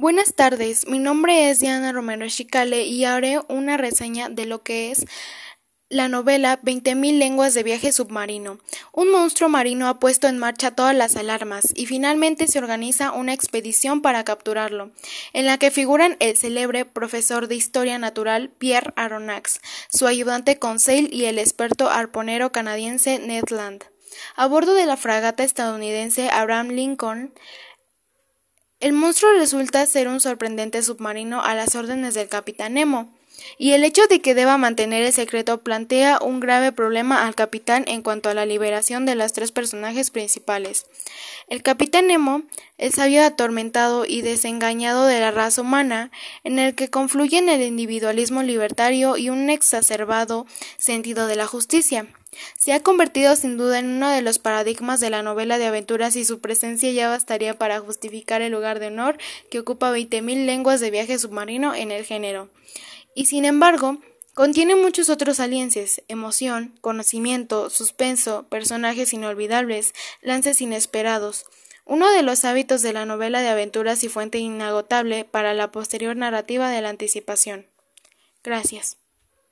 Buenas tardes, mi nombre es Diana Romero Chicale y haré una reseña de lo que es la novela Veinte mil lenguas de viaje submarino. Un monstruo marino ha puesto en marcha todas las alarmas y finalmente se organiza una expedición para capturarlo, en la que figuran el célebre profesor de historia natural Pierre Aronnax, su ayudante Conseil y el experto arponero canadiense Ned Land. A bordo de la fragata estadounidense Abraham Lincoln, el monstruo resulta ser un sorprendente submarino a las órdenes del capitán Nemo, y el hecho de que deba mantener el secreto plantea un grave problema al capitán en cuanto a la liberación de los tres personajes principales. El capitán Nemo, el sabio atormentado y desengañado de la raza humana, en el que confluyen el individualismo libertario y un exacerbado sentido de la justicia. Se ha convertido sin duda en uno de los paradigmas de la novela de aventuras y su presencia ya bastaría para justificar el lugar de honor que ocupa veinte mil lenguas de viaje submarino en el género. Y sin embargo, contiene muchos otros aliences, emoción, conocimiento, suspenso, personajes inolvidables, lances inesperados. Uno de los hábitos de la novela de aventuras y fuente inagotable para la posterior narrativa de la anticipación. Gracias.